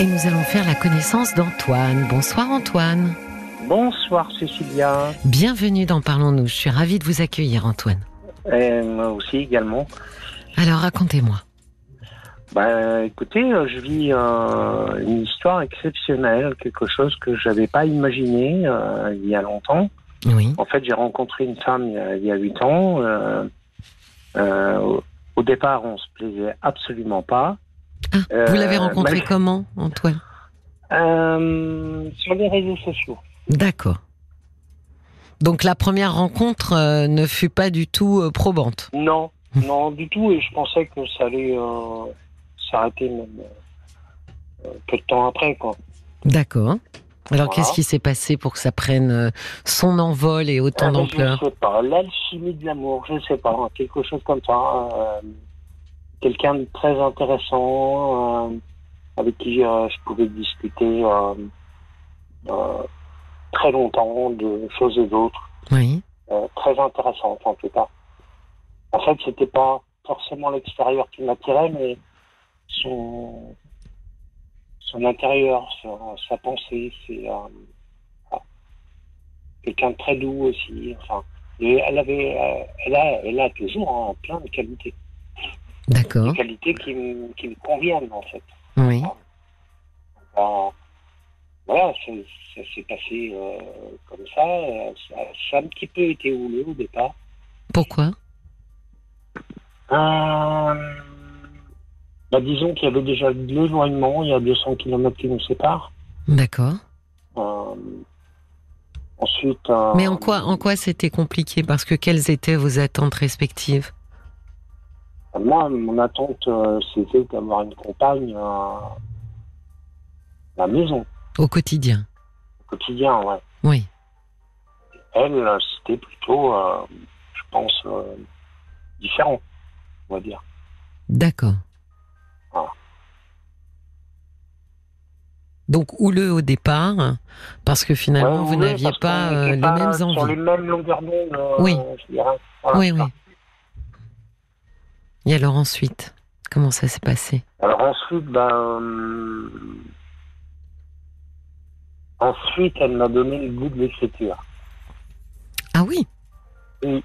Et nous allons faire la connaissance d'Antoine. Bonsoir Antoine. Bonsoir Cécilia. Bienvenue dans Parlons-nous. Je suis ravie de vous accueillir Antoine. Et moi aussi également. Alors racontez-moi. Bah, écoutez, euh, je vis euh, une histoire exceptionnelle, quelque chose que je n'avais pas imaginé euh, il y a longtemps. Oui. En fait, j'ai rencontré une femme il y a- huit ans. euh, au- au départ, on se plaisait absolument pas. Ah, vous l'avez Euh, rencontré mal- comment Antoine? Euh, sur les réseaux sociaux. D'accord. Donc la première rencontre euh, ne fut pas du tout euh, probante. Non, non du tout. Et je pensais que ça allait euh, s'arrêter même peu de temps après, quoi. D'accord. Alors Voilà. qu'est-ce qui s'est passé pour que ça prenne son envol et autant Ah, mais d'ampleur? Je sais pas, l'alchimie de l'amour, je sais pas, quelque chose comme ça. Quelqu'un de très intéressant, euh, avec qui euh, je pouvais discuter euh, très longtemps de choses et d'autres, Oui. très intéressantes en tout cas. En fait, c'était pas forcément l'extérieur qui m'attirait, mais son, son intérieur, sa, sa pensée, c'est euh, ah, quelqu'un de très doux aussi. Enfin, et elle avait, euh, elle a, elle a toujours hein, plein de qualités, D'accord. des qualités qui me, qui me conviennent en fait. Oui. Euh, voilà, ça, ça s'est passé euh, comme ça. ça. Ça a un petit peu été houleux au départ. Pourquoi? Euh, bah, disons qu'il y avait déjà de l'éloignement, il y a 200 km qui nous séparent. D'accord. Euh, ensuite. Mais en quoi, en quoi c'était compliqué? Parce que quelles étaient vos attentes respectives? Moi, mon attente, euh, c'était d'avoir une compagne euh, à la maison, au quotidien au quotidien, ouais. Oui. Elle, euh, c'était plutôt, euh, je pense, euh, différent, on va dire. D'accord. Donc houleux au départ, parce que finalement Ouais, vous n'aviez pas euh, les mêmes Sur les envies. mêmes longueurs d'onde, euh, Oui. je dirais. Voilà, Oui, oui. Et alors ensuite, comment ça s'est passé? Alors ensuite, ben, ensuite, elle m'a donné le goût de l'écriture. Ah oui? Oui.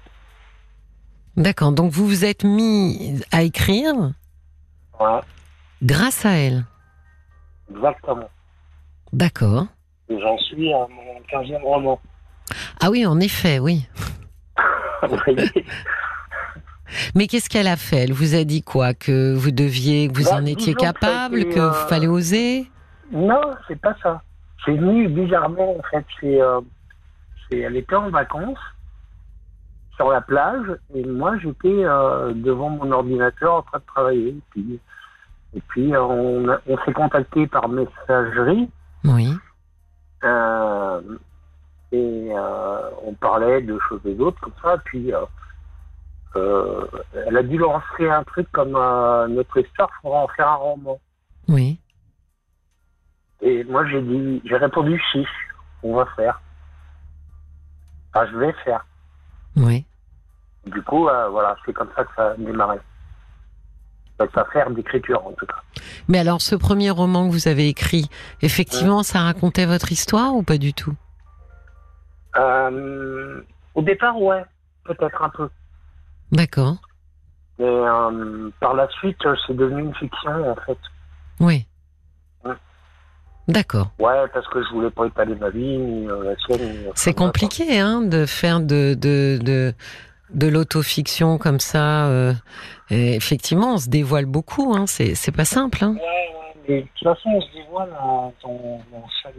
D'accord. Donc vous vous êtes mis à écrire Ouais, grâce à elle? exactement. D'accord. Et j'en suis à mon 15e roman. Ah oui, en effet, oui. Mais qu'est-ce qu'elle a fait? Elle vous a dit quoi? Que vous deviez, que vous Bah, en étiez que capable, que euh, fallait oser? Non, c'est pas ça. C'est venu bizarrement, en fait. C'est, euh, elle était en vacances sur la plage et moi, j'étais euh, devant mon ordinateur en train de travailler. Et puis, et puis euh, on, on s'est contacté par messagerie. Oui. Et on parlait de choses et d'autres comme ça. Puis euh, elle a dû lancer un truc comme euh, notre histoire, faudra en faire un roman. Oui. Et moi j'ai dit, j'ai répondu chiche, on va faire. Enfin, je vais faire. Oui. Du coup, euh, voilà, c'est comme ça que ça a démarré. Cette affaire d'écriture en tout cas. Mais alors, ce premier roman que vous avez écrit, effectivement, ça racontait votre histoire ou pas du tout? Au départ, ouais, peut-être un peu. D'accord. Mais euh, par la suite, euh, c'est devenu une fiction en fait. Oui. Ouais. D'accord. Ouais, parce que je voulais pas étaler ma vie, ni euh, la sienne. ni- C'est enfin, compliqué, hein, de faire de de de, de l'autofiction comme ça. euh, et effectivement, on se dévoile beaucoup. Hein, c'est c'est pas simple. Hein. Ouais, ouais, mais de toute façon, on se dévoile dans, dans, chaque.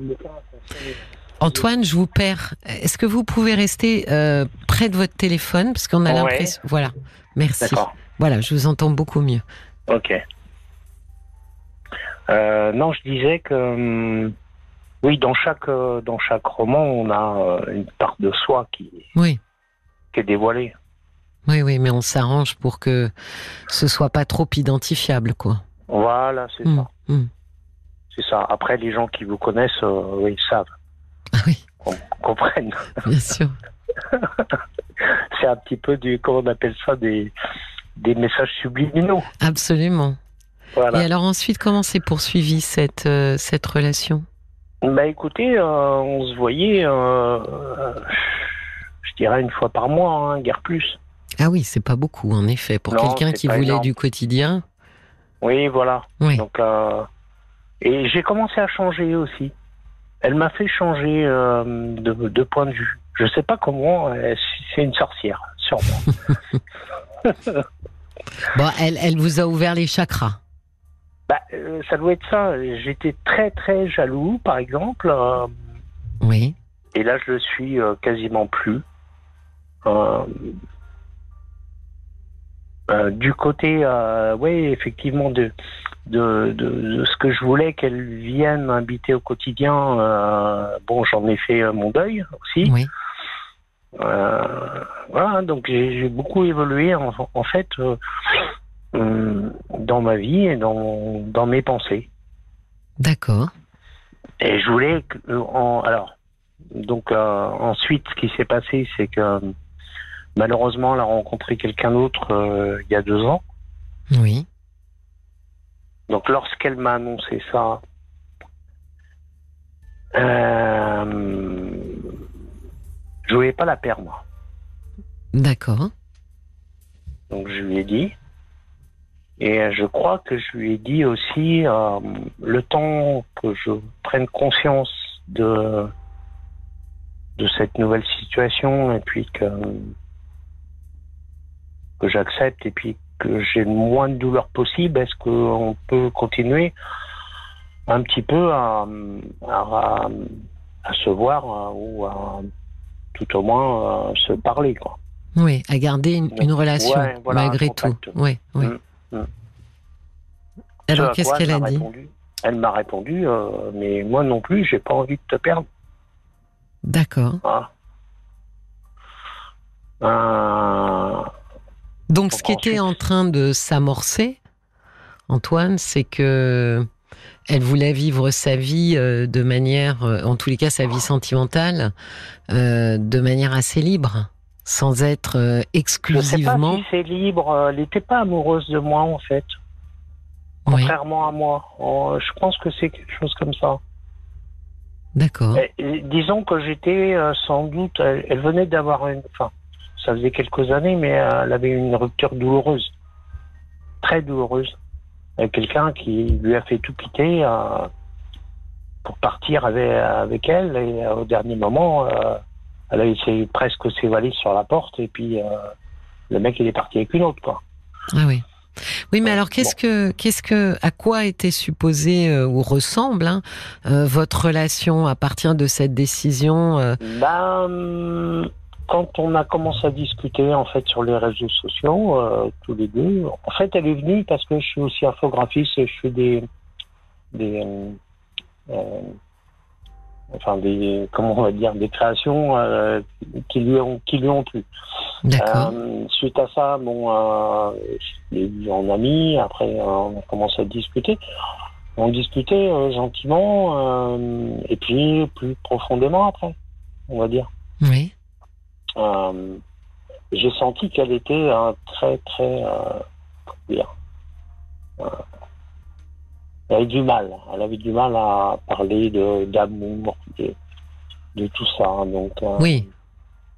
Antoine, je vous perds. Est-ce que vous pouvez rester euh, près de votre téléphone? Parce qu'on a Ouais. l'impression. Voilà. Merci. D'accord. Voilà, je vous entends beaucoup mieux. Ok. Euh, non, je disais que hum, oui, dans chaque euh, dans chaque roman, on a une part de soi qui, Oui. qui est dévoilée. Oui, oui, mais on s'arrange pour que ce soit pas trop identifiable, quoi. Voilà, c'est Mm, ça. mm. C'est ça. Après, les gens qui vous connaissent, euh, oui, ils savent, Ah oui, com- comprennent. bien sûr. C'est un petit peu du comment on appelle ça des des messages subliminaux. Absolument. Et alors ensuite, comment s'est poursuivie cette, euh, cette relation? Bah écoutez, euh, on se voyait, euh, je dirais une fois par mois, hein, guère plus. Ah oui, c'est pas beaucoup en effet. Pour quelqu'un qui voulait du quotidien. Oui, voilà. Donc, et j'ai commencé à changer aussi. Elle m'a fait changer de, de, point de vue. Je sais pas comment, c'est une sorcière, sûrement. bon, elle, elle vous a ouvert les chakras. Bah, euh, ça doit être ça. J'étais très très jaloux, par exemple. Euh, oui. Et là, je le suis euh, quasiment plus. Du côté, oui, effectivement, de, de, de, ce que je voulais qu'elle vienne m'inviter au quotidien, bon, j'en ai fait mon deuil aussi. Oui. voilà, donc j'ai beaucoup évolué. En, fait, euh, dans ma vie et dans, dans mes pensées. D'accord. Et je voulais en, alors, donc euh, ensuite, ce qui s'est passé, c'est que malheureusement, elle a rencontré quelqu'un d'autre euh, il y a deux ans. Oui. Donc lorsqu'elle m'a annoncé ça, euh, je voulais pas la perdre. Moi. D'accord. Donc je lui ai dit. Et je crois que je lui ai dit aussi, euh, le temps que je prenne conscience de, de cette nouvelle situation et puis que, que j'accepte et puis que j'ai le moins de douleur possible, est-ce qu'on peut continuer un petit peu à, à, se voir euh, ou à tout au moins à se parler quoi. Oui, à garder une, relation malgré tout. Oui, oui. Mm. Mm. Alors, qu'est-ce qu'elle a dit Elle m'a répondu, euh, mais moi non plus, j'ai pas envie de te perdre. D'accord. Euh, Donc, ce qui était en train de s'amorcer, Antoine, c'est que elle voulait vivre sa vie euh, de manière, en tous les cas sa vie sentimentale, de manière assez libre, sans être exclusivement. Je sais pas si c'est libre. Elle n'était pas amoureuse de moi en fait contrairement à moi. Oh, je pense que c'est quelque chose comme ça. D'accord. Disons que j'étais euh, sans doute, elle, venait d'avoir une, enfin, ça faisait quelques années, mais elle avait une rupture douloureuse, très douloureuse, avec quelqu'un qui lui a fait tout quitter euh, pour partir avec, avec elle, et euh, au dernier moment, elle a essayé presque ses valises sur la porte, et puis le mec il est parti avec une autre, quoi. Ah oui. Oui, mais alors qu'est-ce que, qu'est-ce que, à quoi était supposé euh, ou ressemble hein, euh, votre relation à partir de cette décision euh? ben, quand on a commencé à discuter en fait sur les réseaux sociaux, tous les deux, en fait, elle est venue parce que je suis aussi infographiste et je fais des, des enfin des comment on va dire des créations euh, qui lui ont qui lui ont plu. Euh, suite à ça, bon, euh, je l'ai vu en ami. Après, on a commencé à discuter. On discutait gentiment et puis plus profondément après, on va dire. Oui. J'ai senti qu'elle était très très dire, elle avait du mal. Elle avait du mal à parler de d'amour, de, de, tout ça. Donc, euh, oui.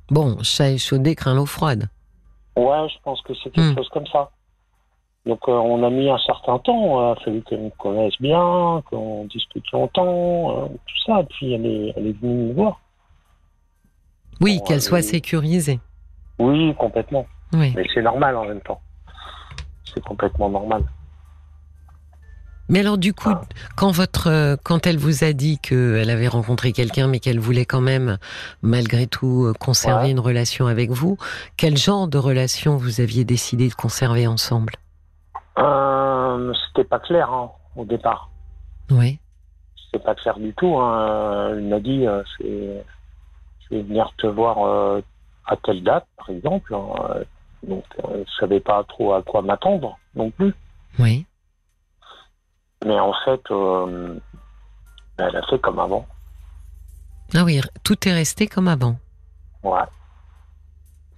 Bon, chat échaudé craint l'eau froide. Ouais, je pense que c'est quelque hmm. chose comme ça. Donc, euh, on a mis un certain temps. Il a fallu qu'elle me connaisse bien, qu'on discute longtemps, euh, tout ça. Puis, elle est, elle est venue me voir. Oui, qu'elle soit sécurisée. Oui, complètement. Oui. Mais c'est normal en même temps. C'est complètement normal. Mais alors du coup, quand votre, euh, quand elle vous a dit qu'elle avait rencontré quelqu'un, mais qu'elle voulait quand même, malgré tout, euh, conserver une relation avec vous, quel genre de relation vous aviez décidé de conserver ensemble? Euh, C'était pas clair hein, au départ. Oui. C'était pas clair du tout. Hein. Elle m'a dit, euh, je vais venir te voir à telle date, par exemple. Hein. Donc, je savais pas trop à quoi m'attendre non plus. Oui. Mais en fait, euh, elle a fait comme avant. Ah oui, tout est resté comme avant. Ouais.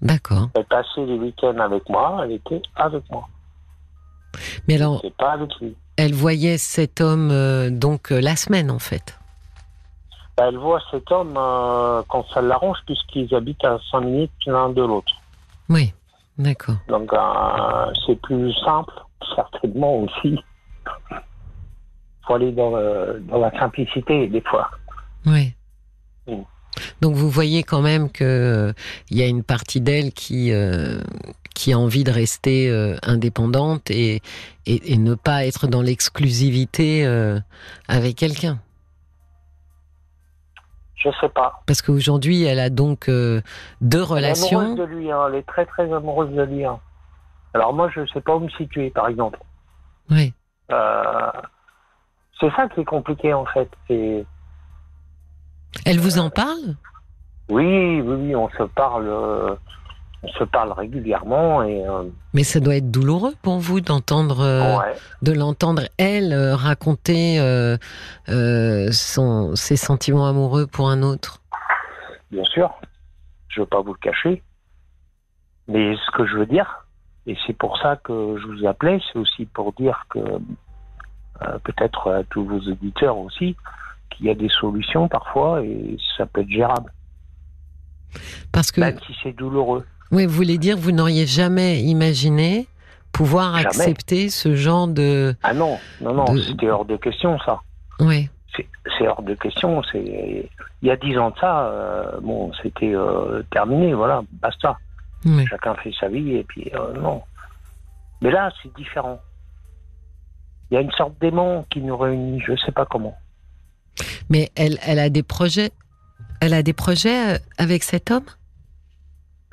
D'accord. Elle passait les week-ends avec moi, elle était avec moi. Mais alors, pas avec lui. elle voyait cet homme euh, donc euh, la semaine en fait. Bah, Elle voit cet homme euh, quand ça l'arrange, puisqu'ils habitent à 5 minutes l'un de l'autre. Oui, d'accord. Donc, euh, c'est plus simple, certainement aussi. faut aller dans, le- dans la simplicité, des fois. Oui. Mm. Donc vous voyez quand même que euh, il y a une partie d'elle qui euh, qui a envie de rester euh, indépendante et, et et ne pas être dans l'exclusivité euh, avec quelqu'un. Je sais pas. Parce qu'aujourd'hui, elle a donc euh, deux Elle est relations. amoureuse de lui, hein. elle est très très amoureuse de lui. hein. Alors moi, je sais pas où me situer, par exemple. Oui. Euh, c'est ça qui est compliqué, en fait. Elle vous en parle? Oui, oui, oui, on se parle, euh, on se parle régulièrement et euh, Mais ça doit être douloureux pour vous d'entendre, euh, ouais. de l'entendre elle euh, raconter euh, euh, son, ses sentiments amoureux pour un autre. Bien sûr, je veux pas vous le cacher. Mais ce que je veux dire, et c'est pour ça que je vous appelais, c'est aussi pour dire que euh, peut-être à tous vos auditeurs aussi, qu'il y a des solutions parfois et ça peut être gérable, Parce que, même si c'est douloureux. Oui, vous voulez dire, vous n'auriez jamais imaginé pouvoir Jamais. accepter ce genre de, Ah non, non, non, De- c'était hors de question ça. oui, C'est hors de question. C'est il y a dix ans de ça, euh, bon, c'était euh, terminé, voilà, basta. oui. Chacun fait sa vie et puis euh, non. Mais là, c'est différent. Il y a une sorte d'aimant qui nous réunit, je sais pas comment. Mais elle, elle a des projets, elle a des projets avec cet homme?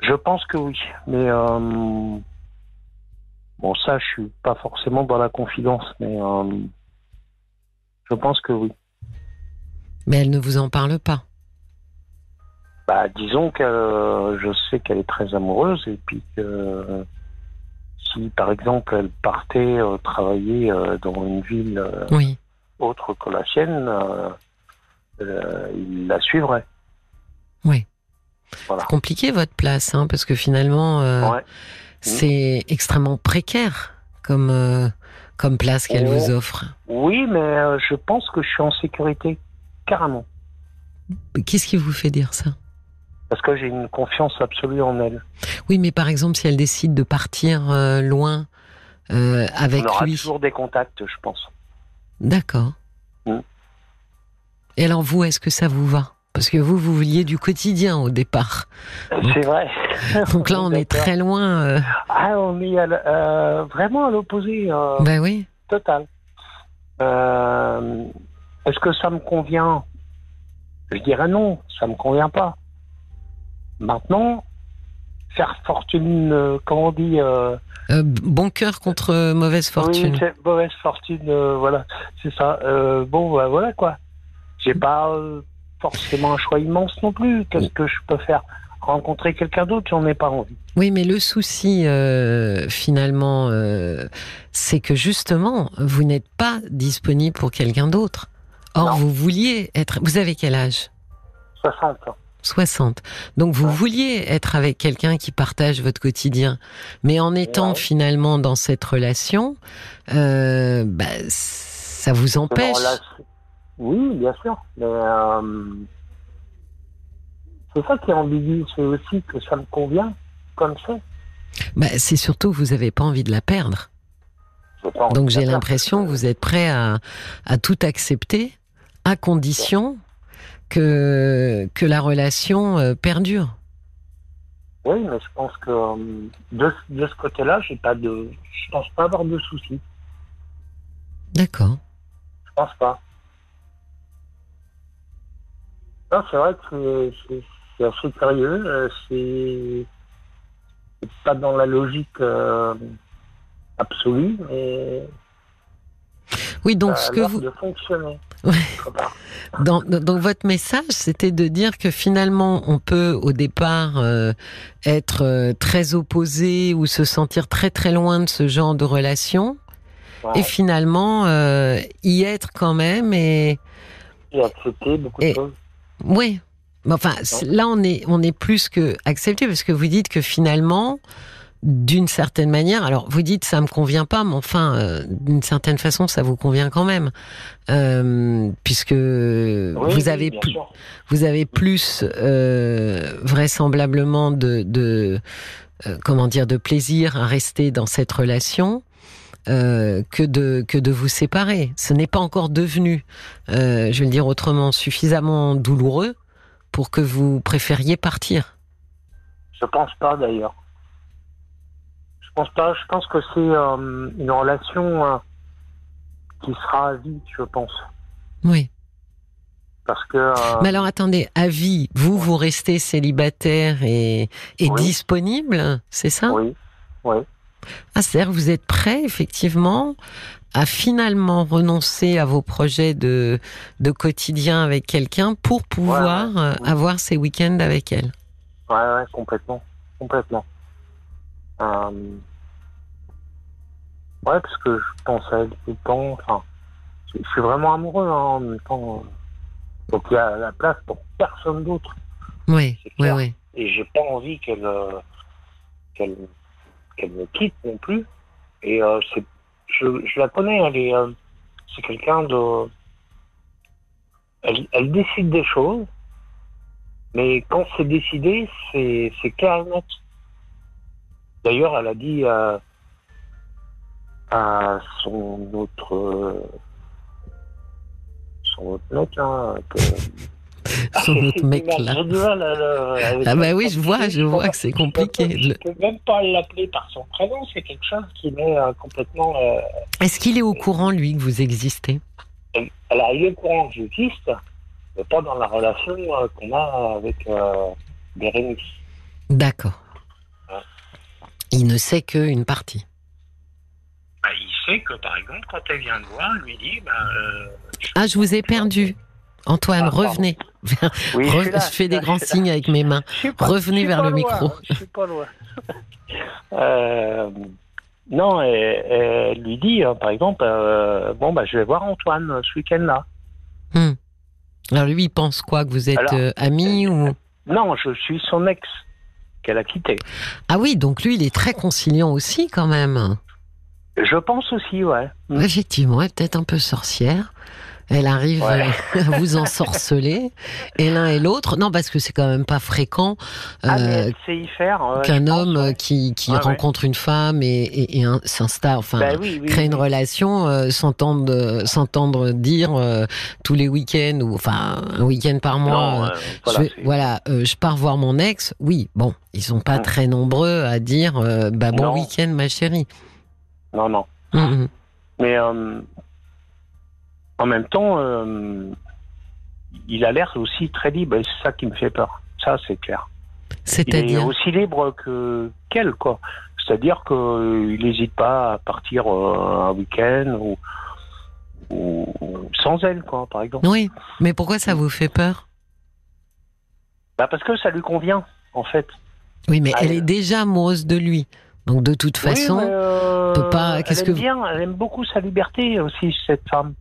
Je pense que oui, mais euh, bon, ça, je suis pas forcément dans la confidence, mais euh, je pense que oui. Mais elle ne vous en parle pas. Bah, disons que euh, je sais qu'elle est très amoureuse et puis que si, par exemple, elle partait travailler dans une ville Oui. autre que la sienne, il la suivrait. Oui. Voilà. Compliqué votre place, hein, parce que finalement, euh, Ouais. c'est extrêmement précaire comme euh, comme place qu'elle Oh. vous offre. Oui, mais euh, je pense que je suis en sécurité, carrément. Qu'est-ce qui vous fait dire ça? Parce que j'ai une confiance absolue en elle. Oui, mais par exemple, si elle décide de partir loin avec On aura lui, toujours des contacts, je pense. d'accord. Mm. Et alors vous, est-ce que ça vous va? Parce que vous, vous vouliez du quotidien au départ. C'est vrai. Donc là, on est très loin. euh, Ah, on est à euh, vraiment à l'opposé euh, Ben oui. total. Est-ce que ça me convient? Je dirais non, ça me convient pas. Maintenant, faire fortune, comment on dit bon cœur contre mauvaise fortune. Oui, mauvaise fortune, voilà, c'est ça. Bon, bah, voilà quoi. J'ai pas forcément un choix immense non plus. Qu'est-ce que je peux faire? Rencontrer quelqu'un d'autre, j'en ai pas envie. Oui, mais le souci, euh, finalement, euh, c'est que justement, vous n'êtes pas disponible pour quelqu'un d'autre. Or, Non. vous vouliez être. Vous avez quel âge? 60 ans. 60. Donc, vous Ouais. vouliez être avec quelqu'un qui partage votre quotidien. Mais en étant Ouais. finalement dans cette relation, euh, bah, ça vous empêche. relation- Oui, bien sûr. Mais euh, c'est ça qui est ambigu, c'est aussi que ça me convient comme ça. Bah, c'est surtout que vous n'avez pas envie de la perdre. Donc j'ai l'impression que vous êtes prêt à, à tout accepter à condition que, que la relation euh, perdure. Oui, mais je pense que euh, de, de ce côté-là, j'ai pas de, je pense pas avoir de soucis. D'accord. Je pense pas. Non, c'est vrai que c'est- assez curieux. euh, C'est pas dans la logique euh, absolue, mais Oui, donc ce que vous, de fonctionner. Ouais. dans, donc votre message, c'était de dire que finalement, on peut au départ euh, être très opposé ou se sentir très très loin de ce genre de relation, Ouais. et finalement euh, y être quand même. Et J'ai accepté beaucoup Et- de choses. Oui, Mais enfin là on est on est plus que accepté parce que vous dites que finalement d'une certaine manière, alors vous dites ça me convient pas, mais enfin, euh, d'une certaine façon, ça vous convient quand même, euh, puisque vous avez plus, vous avez plus euh, vraisemblablement de, de comment dire de plaisir à rester dans cette relation. Que de que de vous séparer. Ce n'est pas encore devenu, je vais le dire autrement, suffisamment douloureux pour que vous préfériez partir. Je pense pas d'ailleurs. Je pense pas. Je pense que c'est euh, une relation euh, qui sera à vie, je pense. Oui. Parce que. Euh, Mais alors attendez, à vie, vous, vous restez célibataire et, disponible, c'est ça? Oui. Oui. Ah, c'est-à-dire vous êtes prêt, effectivement, à finalement renoncer à vos projets de, de quotidien avec quelqu'un pour pouvoir avoir ces week-ends avec elle? Ouais, ouais, complètement. Complètement. Euh... Ouais, parce que je pense à elle tout le temps. Enfin, je suis vraiment amoureux hein, en même temps. Donc il y a la place pour personne d'autre. Oui, oui, oui. Et j'ai pas envie qu'elle euh, qu'elle qu'elle me quitte non plus. Et euh, c'est, je, la connais, elle est, euh, c'est quelqu'un de, elle, elle décide des choses mais quand c'est décidé, c'est, c'est clair. D'ailleurs, elle a dit à, à son autre son autre mec hein, que, son autre mec là. ah bah oui, je vois, je vois que c'est compliqué. Je peux, même pas l'appeler par son prénom, c'est quelque chose qui m'est euh, complètement. Euh, Est-ce qu'il est au courant lui que vous existez? Elle, elle, est au courant que j'existe, pas dans la relation euh, qu'on a avec Bérénice. D'accord. Il ne sait qu'une partie. Bah, il sait que, par exemple, quand elle vient de voir, elle lui dit bah, euh, Ah, je vous ai perdu. Antoine, ah, revenez. je, fais des grands signes avec mes mains. revenez vers le micro. Je suis pas loin. non, elle, lui dit, par exemple, bon, bah, je vais voir Antoine ce week-end-là. Hmm. Alors lui, il pense quoi Que vous êtes euh, ami ou Non, je suis son ex qu'elle a quitté. Ah oui, donc lui, il est très conciliant aussi quand même. Je pense aussi, ouais. Effectivement, elle est peut-être un peu sorcière elle arrive à vous ensorceler, et l'un et l'autre. Non, parce que c'est quand même pas fréquent ah, euh, qu'un homme qui, qui rencontre une femme et, et, s'installe, enfin, bah crée une relation, euh, s'entendre, s'entendre dire euh, tous les week-ends ou enfin un week-end par mois. voilà, je, voilà je pars voir mon ex. Oui, bon, ils sont pas mm. très nombreux à dire bah bon week-end ma chérie. Non, non. Mm, mm. Mais en même temps, euh, il a l'air aussi très libre et c'est ça qui me fait peur. Ça, c'est clair. C'est-à-dire Il est aussi libre que qu'elle, quoi. C'est-à-dire qu'il n'hésite pas à partir euh, un week-end ou, sans elle, quoi, par exemple. Oui, mais pourquoi ça vous fait peur? Bah Parce que ça lui convient, en fait. Oui, mais elle, est déjà amoureuse de lui. Donc de toute façon, euh, peut pas. Qu'est-ce que bien, elle aime beaucoup sa liberté aussi cette femme.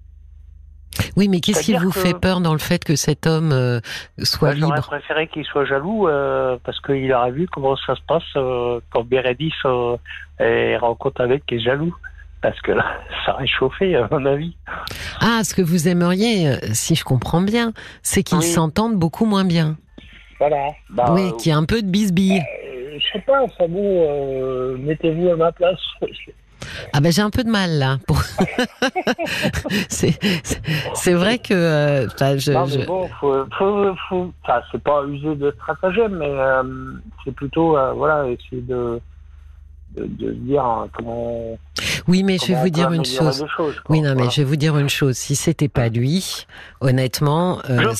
Oui, mais qu'est-ce qui vous fait peur dans le fait que cet homme euh, soit libre J'aurais préféré qu'il soit jaloux euh, parce qu'il aurait vu comment ça se passe euh, quand Bérénice est rencontre avec qui est jaloux. Parce que là, ça aurait chauffé, à mon avis. Ah, ce que vous aimeriez, si je comprends bien, c'est qu'ils s'entendent beaucoup moins bien. Voilà. Bah, oui, qu'il y a un peu de bisbille. je sais pas, ça vous, mettez-vous à ma place. Ah ben j'ai un peu de mal là. Pour... c'est vrai que. Euh, je, non, mais bon, faut, faut, faut... c'est pas user de stratagème, mais euh, c'est plutôt euh, voilà essayer de de, dire hein, comment. Oui, mais je vais vous dire une chose. oui, non, mais je vais vous dire une chose. Si c'était pas lui, honnêtement, euh,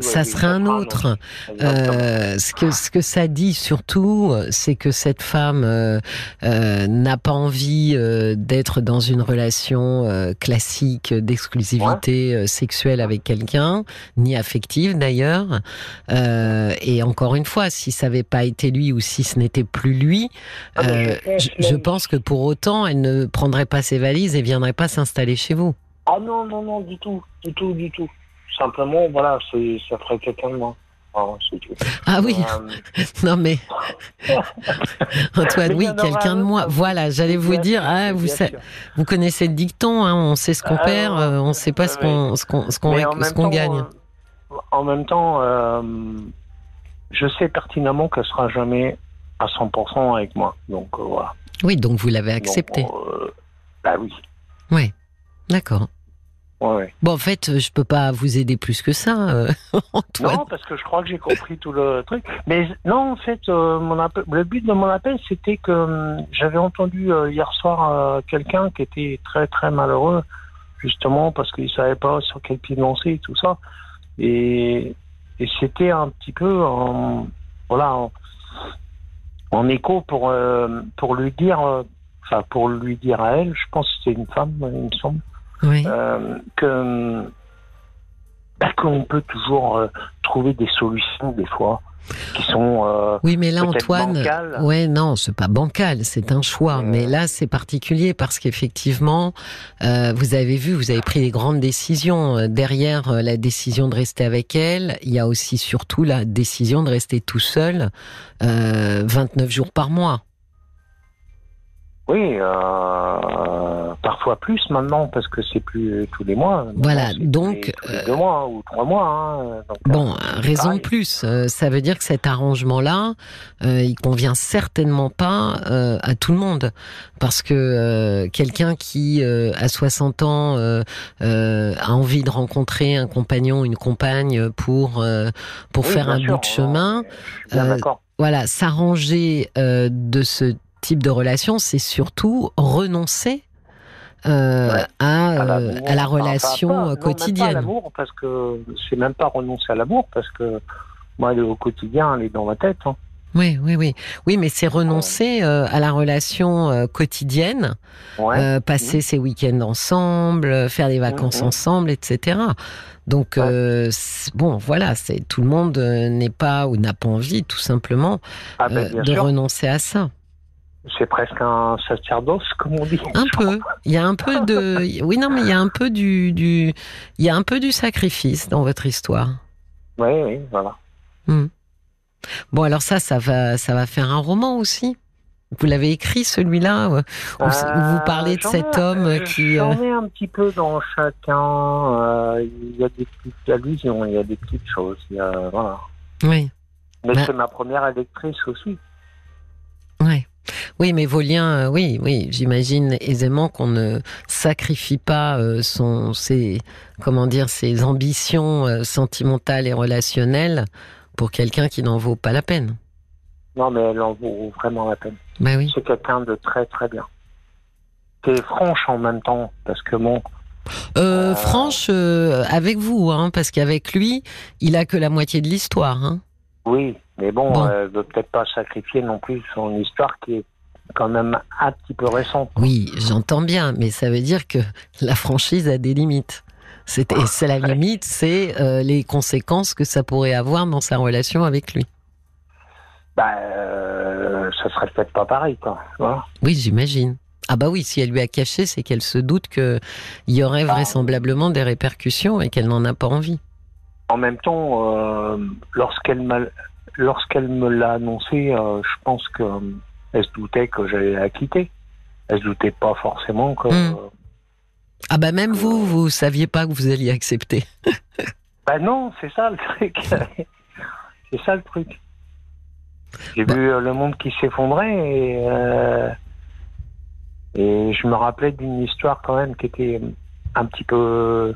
ça serait un autre. Euh, ce que ce que ça dit surtout, c'est que cette femme euh, n'a pas envie d'être dans une relation classique d'exclusivité sexuelle avec quelqu'un, ni affective d'ailleurs. et encore une fois, si ça n'avait pas été lui ou si ce n'était plus lui. Ah, je, pense que pour autant, elle ne prendrait pas ses valises et viendrait pas s'installer chez vous. Ah non, non, non, du tout, du tout, du tout. Simplement, voilà, ça ferait quelqu'un de moi. hein, veux. Ah oui, Euh, non mais Antoine, Mais oui, quelqu'un de moi. autre. Voilà, j'allais vous dire, ah, vous, sa- vous connaissez le dicton, hein, on sait ce qu'on Ah, perd, euh, on sait pas ce qu'on ce qu'on ce gagne. euh, en même temps, je sais pertinemment qu'elle sera jamais à 100% avec moi. Donc voilà. Oui, donc vous l'avez accepté. Euh, bah oui. Oui, d'accord. Ouais, ouais. Bon, en fait, je peux pas vous aider plus que ça, euh, Antoine. Non, parce que je crois que j'ai compris tout le truc. Mais non, en fait, euh, mon appel- le but de mon appel, c'était que j'avais entendu hier soir quelqu'un qui était très très malheureux, justement parce qu'il savait pas sur quel pied lancer et tout ça. Et, et c'était un petit peu voilà, en, écho pour, euh, pour lui dire, euh, enfin pour lui dire à elle, je pense que c'était une femme, il me semble Oui. euh, que bah, qu'on peut toujours euh, trouver des solutions des fois qui sont euh, Oui, mais là, Antoine, bancales. ouais, non, c'est pas bancal, c'est un choix. Mais là, c'est particulier parce qu'effectivement, euh, vous avez vu, vous avez pris des grandes décisions. Euh, Derrière euh, la décision de rester avec elle, il y a aussi surtout la décision de rester tout seul euh, 29 jours par mois. Oui euh, parfois plus maintenant parce que c'est plus tous les mois. Voilà, tous donc, les, tous les euh, deux mois hein, ou trois mois hein, donc, Bon, euh, raison de plus, euh, ça veut dire que cet arrangement-là, euh, il convient certainement pas euh, à tout le monde, parce que euh, quelqu'un qui euh, à 60 ans euh, euh, a envie de rencontrer un compagnon, une compagne pour euh, pour Oui, faire un sûr, bout de chemin, euh, d'accord. voilà, s'arranger euh, de ce type de relation, c'est surtout renoncer. euh, Ouais. à, À euh, à la Enfin, relation pas- euh, non, même pas à quotidienne. l'amour parce que c'est même pas renoncer à l'amour parce que moi au quotidien elle est dans ma tête hein. Oui, oui, oui. Oui, mais c'est renoncer euh, à la relation euh, quotidienne, ouais euh, passer ses week-ends ensemble, euh, faire des vacances Mhm. ensemble, etc. Donc, Ouais. bon, voilà, c'est tout le monde n'est pas ou n'a pas envie, tout simplement, ah, ben, de sûr renoncer à ça. C'est presque un sacerdoce, comme on dit. Un peu. Il y a un peu de, oui, non, mais il y a un peu du, du, il y a un peu du sacrifice dans votre histoire. Oui, oui, voilà. Bon, alors ça, ça va, ça va faire un roman aussi. Vous l'avez écrit celui-là où, où vous parlez de Euh, cet ai- homme euh, qui. J'en euh, ai un petit peu dans chacun. euh, Il y a des petites allusions, il y a des petites choses. il y a- voilà. Oui, Mais Bah. c'est ma première électrice aussi. oui. Oui, mais vos liens, euh, oui, oui, j'imagine aisément qu'on ne sacrifie pas euh, son, ses, comment dire, ses ambitions euh, sentimentales et relationnelles pour quelqu'un qui n'en vaut pas la peine. Non, mais elle en vaut vraiment la peine. Ben oui. C'est quelqu'un de très très bien. T'es franche en même temps, parce que bon, Euh, Euh. Franche, euh, avec vous, hein, parce qu'avec lui, il a que la moitié de l'histoire. Hein. oui, mais bon, Bon. elle veut peut-être pas sacrifier non plus son histoire qui est quand même un petit peu récente. Oui, j'entends bien, mais ça veut dire que la franchise a des limites. C'est, et c'est la limite, c'est euh, les conséquences que ça pourrait avoir dans sa relation avec lui. Bah, euh, ça serait peut-être pas pareil, quoi. Voilà. Oui, j'imagine. Ah bah oui, si elle lui a caché, c'est qu'elle se doute qu'il y aurait Ah. vraisemblablement des répercussions et qu'elle n'en a pas envie. En même temps, euh, lorsqu'elle m'a, lorsqu'elle me l'a annoncé, euh, je pense que euh, elle se doutait que j'allais la quitter. Elle se doutait pas forcément que. Hmm. Ah bah même vous, vous saviez pas que vous alliez accepter. Bah non, c'est ça le truc. c'est ça le truc. J'ai Bah. vu euh, le monde qui s'effondrait et, euh, et je me rappelais d'une histoire quand même qui était un petit peu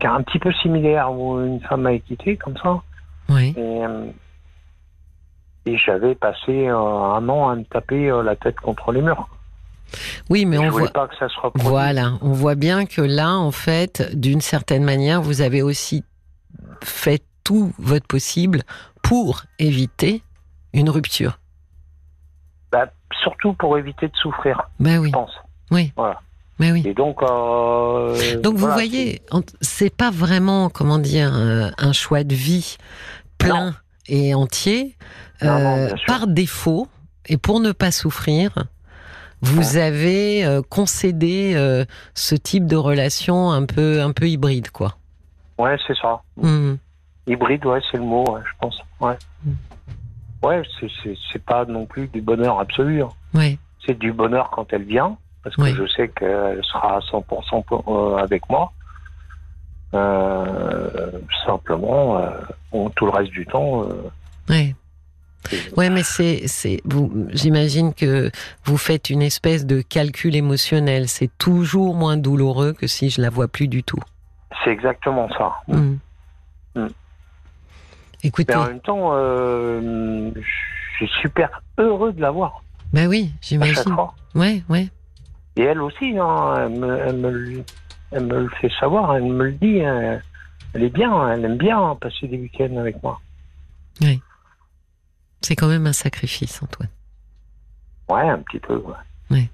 qui est un petit peu similaire où une femme m'a quitté comme ça Oui. et, euh, et j'avais passé un an à me taper euh, la tête contre les murs. Oui, mais je on voit. pas que ça se reproduise. Voilà, on voit bien que là, en fait, d'une certaine manière, vous avez aussi fait tout votre possible pour éviter une rupture. Bah, surtout pour éviter de souffrir, Ben je oui, pense. oui. Voilà. Ben oui. Et donc, euh, Donc vous voyez, c'est pas vraiment, comment dire, un choix de vie plein et entier. Non, non, Euh, par défaut, et pour ne pas souffrir, vous avez euh, concédé euh, ce type de relation un peu, un peu hybride, quoi. Ouais, c'est ça. Mhm. Hybride, ouais, c'est le mot, ouais, je pense. Ouais. Mm. Ouais, c'est- pas non plus du bonheur absolu. hein. Ouais. C'est du bonheur quand elle vient, parce que je sais qu'elle sera à 100% pour- euh, avec moi. Euh, simplement, euh, tout le reste du temps, euh, Ouais. c'est- Ouais, mais c'est, c'est, vous, j'imagine que vous faites une espèce de calcul émotionnel. C'est toujours moins douloureux que si je la vois plus du tout. c'est exactement ça. Mm. Mm. Écoutez, Mais en même temps, euh, je suis super heureux de la voir bah oui, j'imagine. Ouais, ouais. Et elle aussi, hein, elle, me, elle, me, elle me le fait savoir, elle me le dit. hein. Elle est bien, elle aime bien passer des week-ends avec moi. C'est quand même un sacrifice, Antoine. Ouais, un petit peu. Ouais. Ouais.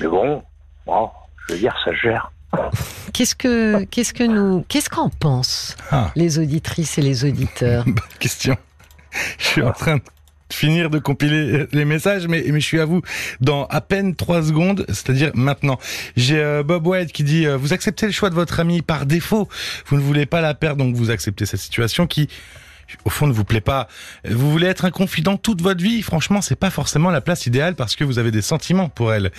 Mais bon, bon, je veux dire, ça gère. Qu'est-ce que, qu'est-ce que nous, qu'est-ce qu'en pensent Ah. les auditrices et les auditeurs? Bonne question. Je suis en train de finir de compiler les messages, mais, mais je suis à vous dans à peine trois secondes, c'est-à-dire maintenant. J'ai euh, Bob White qui dit euh, Vous acceptez le choix de votre ami par défaut, vous ne voulez pas la perdre, donc vous acceptez cette situation qui, au fond, ne vous plaît pas. Vous voulez être un confident toute votre vie, franchement, c'est pas forcément la place idéale parce que vous avez des sentiments pour elle.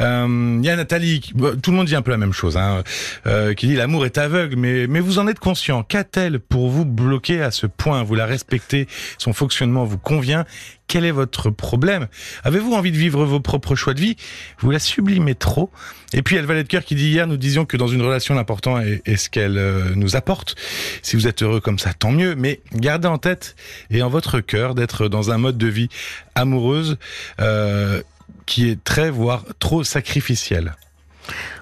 Euh, Il y a Nathalie, tout le monde dit un peu la même chose, hein, euh, qui dit l'amour est aveugle, mais, mais vous en êtes conscient. Qu'a-t-elle pour vous bloquer à ce point? Vous la respectez, son fonctionnement vous convient. Quel est votre problème? Avez-vous envie de vivre vos propres choix de vie? Vous la sublimez trop. Et puis, il y de cœur qui dit hier, nous disions que dans une relation, l'important est, ce qu'elle euh, nous apporte. Si vous êtes heureux comme ça, tant mieux. Mais gardez en tête et en votre cœur d'être dans un mode de vie amoureuse euh, qui est très, voire trop sacrificiel.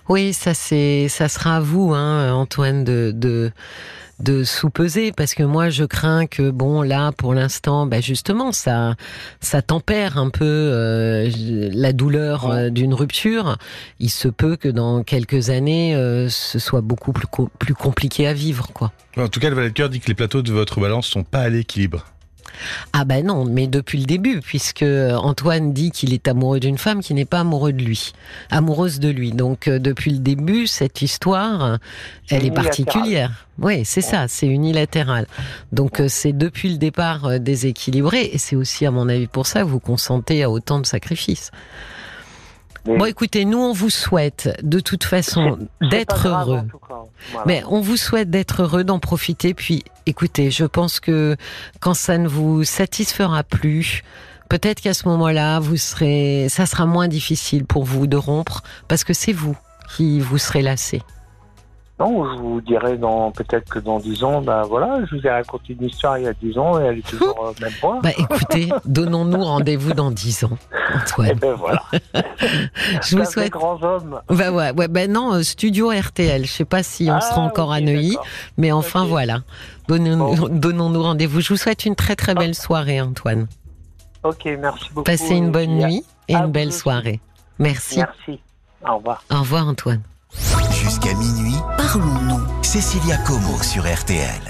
Oui, ça c'est, ça sera à vous, hein, Antoine, de, de sous-peser, parce que moi je crains que bon là, pour l'instant, bah justement, ça, ça tempère un peu euh, la douleur euh, d'une rupture. Il se peut que dans quelques années, euh, ce soit beaucoup plus co- plus compliqué à vivre, quoi. En tout cas, le valet de cœur dit que les plateaux de votre balance sont pas à l'équilibre. Ah ben non, mais depuis le début, puisque Antoine dit qu'il est amoureux d'une femme qui n'est pas amoureux de lui, amoureuse de lui. Donc euh, depuis le début, cette histoire, elle est particulière. Oui, c'est ça, c'est unilatéral. Donc euh, c'est depuis le départ euh, déséquilibré, et c'est aussi à mon avis pour ça que vous consentez à autant de sacrifices. Bon, écoutez, nous on vous souhaite de toute façon d'être heureux. Voilà. Mais on vous souhaite d'être heureux, d'en profiter. Puis, écoutez, je pense que quand ça ne vous satisfera plus, peut-être qu'à ce moment-là, vous serez, ça sera moins difficile pour vous de rompre, parce que c'est vous qui vous serez lassé. Non, je vous dirai dans peut-être que dans 10 ans, ben voilà, je vous ai raconté une histoire il y a 10 ans et elle est toujours au même point. Bah, écoutez, donnons-nous rendez-vous dans dix ans, et Antoine. ben voilà. Je vous souhaite. grands hommes. Bah ouais, ouais, ben non, euh, studio RTL. Je sais pas si on Ah, sera encore à ok, Neuilly, mais enfin voilà. Donnons-nous Bon. rendez-vous. Je vous souhaite une très très belle soirée, Antoine. Ok, merci beaucoup. Passez une bonne nuit et à une belle soirée. Merci. Merci. Au revoir. Au revoir, Antoine. Jusqu'à minuit, Cécilia Como sur RTL.